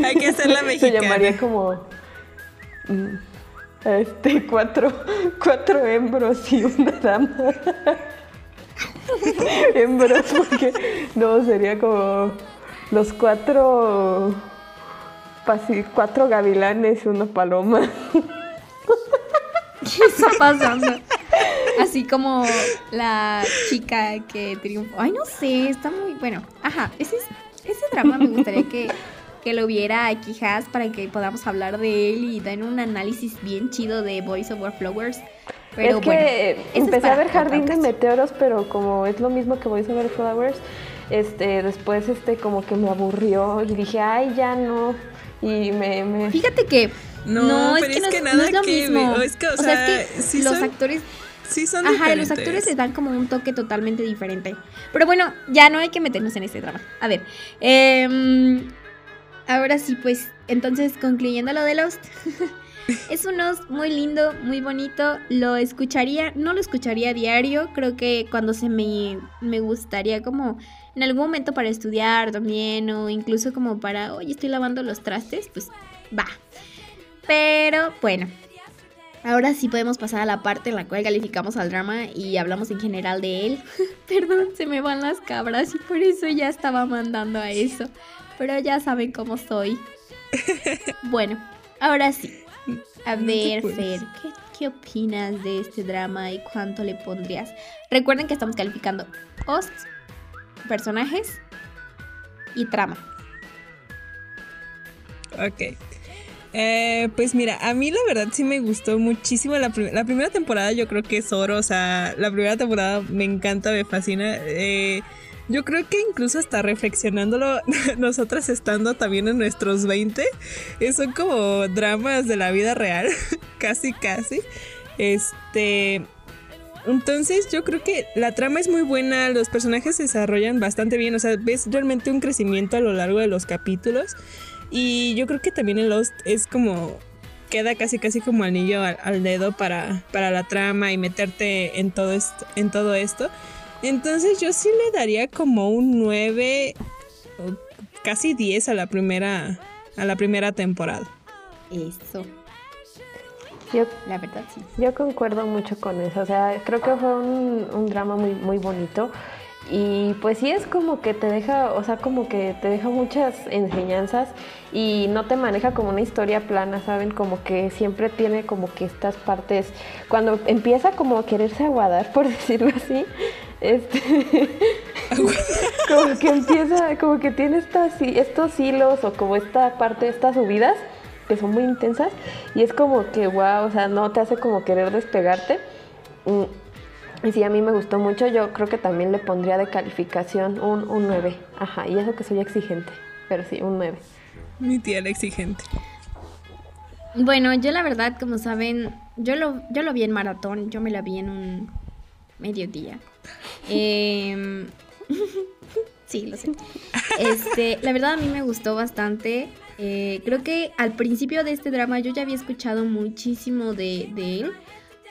hay que hacer la mexicana. Se llamaría como. Mm, este, cuatro, cuatro hembros y una dama. <laughs> hembros, porque no, sería como los cuatro cuatro gavilanes y una paloma. <laughs> ¿Qué está pasando? Así como la chica que triunfó. Ay, no sé, está muy bueno. Ajá, ese, ese drama me gustaría que, que lo viera aquí Has para que podamos hablar de él y dar un análisis bien chido de Voice Over Flowers. Pero es que empecé a ver Jardín de Meteoros, pero como es lo mismo que Voice Over Flowers, este, después este como que me aburrió y dije, ay, ya no. Y me, Fíjate que. No, es, que, no, es nada lo mismo. o, sea, es que los actores. Sí son Ajá, los actores se dan como un toque totalmente diferente. Pero bueno, ya no hay que meternos en este drama. A ver. Em, ahora sí, pues. Entonces, concluyendo lo de Lost. <laughs> es un Lost muy lindo, muy bonito. Lo escucharía, no lo escucharía a diario. Creo que cuando se me, me gustaría como en algún momento para estudiar también o incluso como para, oye, estoy lavando los trastes, pues va. Pero bueno, ahora sí podemos pasar a la parte en la cual calificamos al drama y hablamos en general de él. <laughs> Perdón, se me van las cabras y por eso ya estaba mandando a eso. Pero ya saben cómo soy. <laughs> Bueno, ahora sí. A ver, Fer, ¿qué, ¿qué, opinas de este drama y cuánto le pondrías? Recuerden que estamos calificando hosts personajes y trama. Ok. Eh, pues mira, a mí la verdad sí me gustó muchísimo la, primera temporada. Yo creo que es oro. O sea, la primera temporada me encanta, me fascina. Eh, yo creo que incluso hasta reflexionándolo, <laughs> nosotras estando también en nuestros 20, eh, son como dramas de la vida real, <laughs> casi, casi. Este, entonces yo creo que la trama es muy buena, los personajes se desarrollan bastante bien, o sea, ves realmente un crecimiento a lo largo de los capítulos y yo creo que también el Lost es como queda casi casi como anillo al, dedo para, para, la trama y meterte en todo en todo esto. Entonces yo sí le daría como un 9 casi 10 a la primera a la primera temporada. Eso. Yo, la verdad, sí. Yo concuerdo mucho con eso. O sea, creo que fue un, drama muy, muy bonito. Y pues sí es como que te deja, o sea, como que te deja muchas enseñanzas y no te maneja como una historia plana, ¿saben? Como que siempre tiene como que estas partes, cuando empieza como a quererse aguadar, <laughs> por decirlo así, este, <laughs> como que empieza, como que tiene estas, estos hilos o como esta parte, estas subidas que son muy intensas y es como que, wow, o sea, no te hace como querer despegarte. Mm, y sí, a mí me gustó mucho, yo creo que también le pondría de calificación un, un 9. Ajá, y eso que soy exigente, pero sí, un 9. Mi tía era exigente. Bueno, yo la verdad, como saben, yo lo, yo lo vi en maratón, yo me la vi en un mediodía. Em, <laughs> sí, lo sé. Este, la verdad a mí me gustó bastante. Eh, creo que al principio de este drama yo ya había escuchado muchísimo de, de él.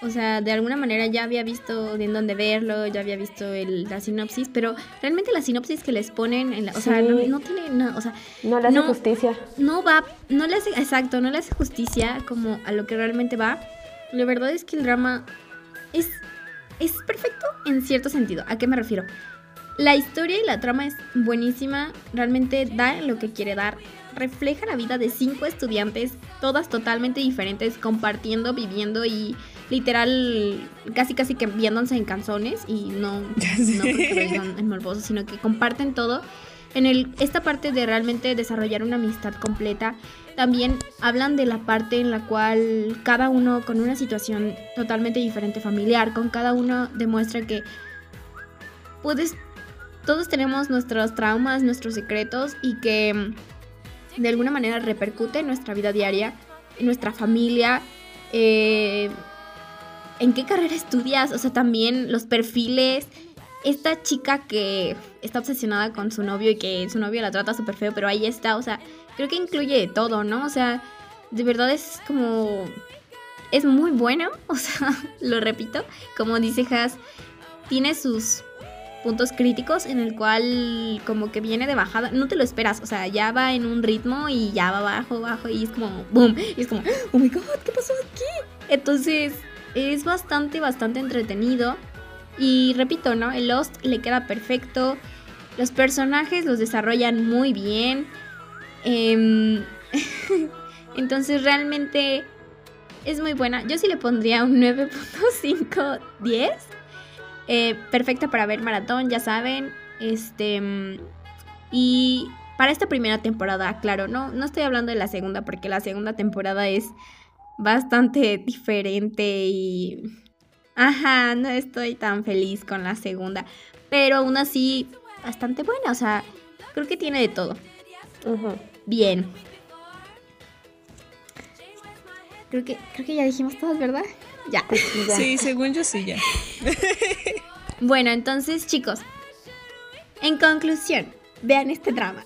O sea, de alguna manera ya había visto en dónde verlo, ya había visto el, la sinopsis, pero realmente la sinopsis que les ponen, en la, o sea, no, tiene nada, o sea, no le hace justicia. No va, no le hace, exacto, no le hace justicia como a lo que realmente va. La verdad es que el drama es, es perfecto en cierto sentido. ¿A qué me refiero? La historia y la trama es buenísima, realmente da lo que quiere dar refleja la vida de cinco estudiantes, todas totalmente diferentes, compartiendo, viviendo y literal casi casi que viéndose en canzones y no, no <laughs> porque en morboso, sino que comparten todo. En el, esta parte de realmente desarrollar una amistad completa, también hablan de la parte en la cual cada uno con una situación totalmente diferente familiar, con cada uno demuestra que puedes, todos tenemos nuestros traumas, nuestros secretos y que de alguna manera repercute en nuestra vida diaria, en nuestra familia, eh, en qué carrera estudias, o sea, también los perfiles. Esta chica que está obsesionada con su novio y que su novio la trata súper feo, pero ahí está, o sea, creo que incluye todo, ¿no? O sea, de verdad es como... Es muy bueno, <laughs> o sea, lo repito, como dice Has, tiene sus puntos críticos en el cual como que viene de bajada, no te lo esperas, o sea, ya va en un ritmo y ya va bajo, bajo y es como boom, y es como, oh my god, ¿qué pasó aquí? Entonces, es bastante, bastante entretenido y repito, ¿no? El Lost le queda perfecto, los personajes los desarrollan muy bien, em, <laughs> entonces realmente es muy buena, yo sí le pondría un 9.5, 10 eh, perfecta para ver maratón, ya saben. Este. Y para esta primera temporada, claro, no, no estoy hablando de la segunda, porque la segunda temporada es bastante diferente y. Ajá, no estoy tan feliz con la segunda. Pero aún así, bastante buena. O sea, creo que tiene de todo. Bien. Creo que, creo que ya dijimos todos, ¿verdad? Ya. Sí, según yo sí, ya. <laughs> bueno, entonces, chicos, en conclusión, vean este drama.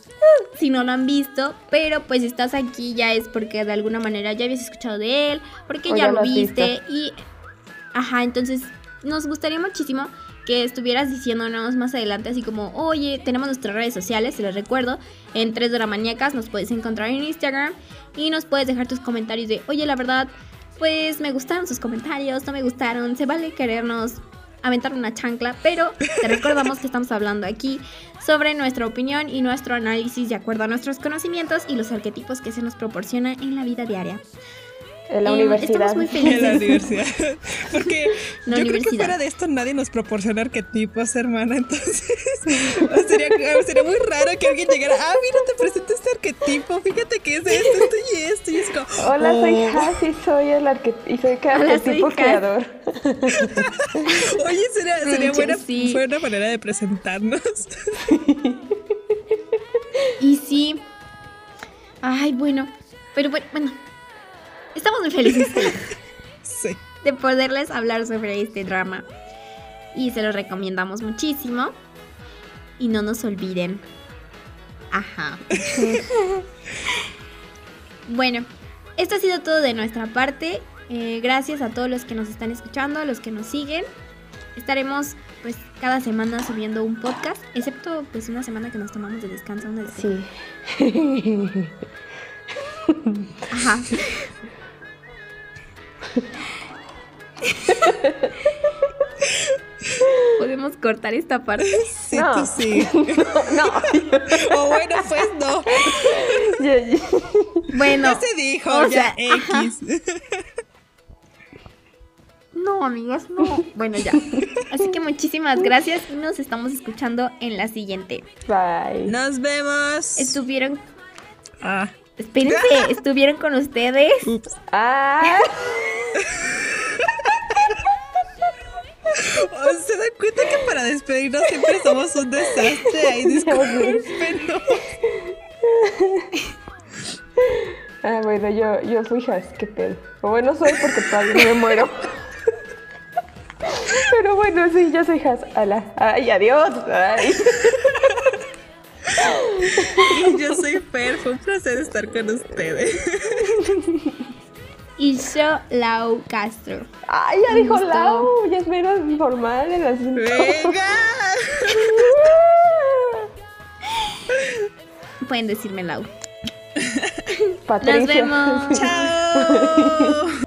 Si no lo han visto, pero pues estás aquí ya es porque de alguna manera ya habías escuchado de él, porque ya, lo viste y... Ajá, entonces nos gustaría muchísimo que estuvieras diciéndonos más adelante así como, oye, tenemos nuestras redes sociales, se les recuerdo, en Tres Dramaniacas nos puedes encontrar en Instagram y nos puedes dejar tus comentarios de, oye, la verdad, pues me gustaron sus comentarios, no me gustaron, se vale querernos aventar una chancla, pero te <laughs> recordamos que estamos hablando aquí sobre nuestra opinión y nuestro análisis de acuerdo a nuestros conocimientos y los arquetipos que se nos proporciona en la vida diaria. En la universidad. Estamos muy felices. <laughs> En la universidad. <laughs> Porque yo creo que fuera de esto nadie nos proporciona arquetipos, hermana. <laughs> Entonces sería, sería, muy raro que alguien llegara. Ah, mira, te presento este arquetipo. Fíjate que es esto, esto y esto. Y es como. Hola, soy oh". Has y soy el arquetipo. Y soy el arquetipo creador. Oye, sería, sería buena, buena manera de presentarnos. y sí. Ay, bueno. Pero bueno Estamos muy felices <laughs> de poderles hablar sobre este drama. Y se lo recomendamos muchísimo. Y no nos olviden. Ajá. <laughs> bueno, esto ha sido todo de nuestra parte. Eh, gracias a todos los que nos están escuchando, a los que nos siguen. Estaremos pues cada semana subiendo un podcast, excepto pues una semana que nos tomamos de descanso. Una sí. <laughs> Ajá. <laughs> ¿Podemos cortar esta parte? Sí, tú sí. <laughs> No. <laughs> o bueno, pues no. bueno. No se dijo, o ya X. No, amigos, no. Bueno, ya. Así que muchísimas gracias y nos estamos escuchando en la siguiente. Bye. Nos vemos. Estuvieron. Ah. Espérense, estuvieron con ustedes. Ups. Ah. ¿Se dan cuenta que para despedirnos siempre somos un desastre? Ay, disculpen. Ah, bueno. yo, yo soy Has, qué pedo. O bueno, soy porque todavía no me muero. Pero bueno, sí, yo soy Has. Hola. Ay, adiós. Ay. Y yo soy Fer, fue un placer estar con ustedes. <laughs> Y yo, Lau Castro. Ay, ya dijo gustó. Lau, ya es menos formal el asunto. ¡Venga! <laughs> Pueden decirme Lau. Patricia. Nos vemos. <laughs> Chao.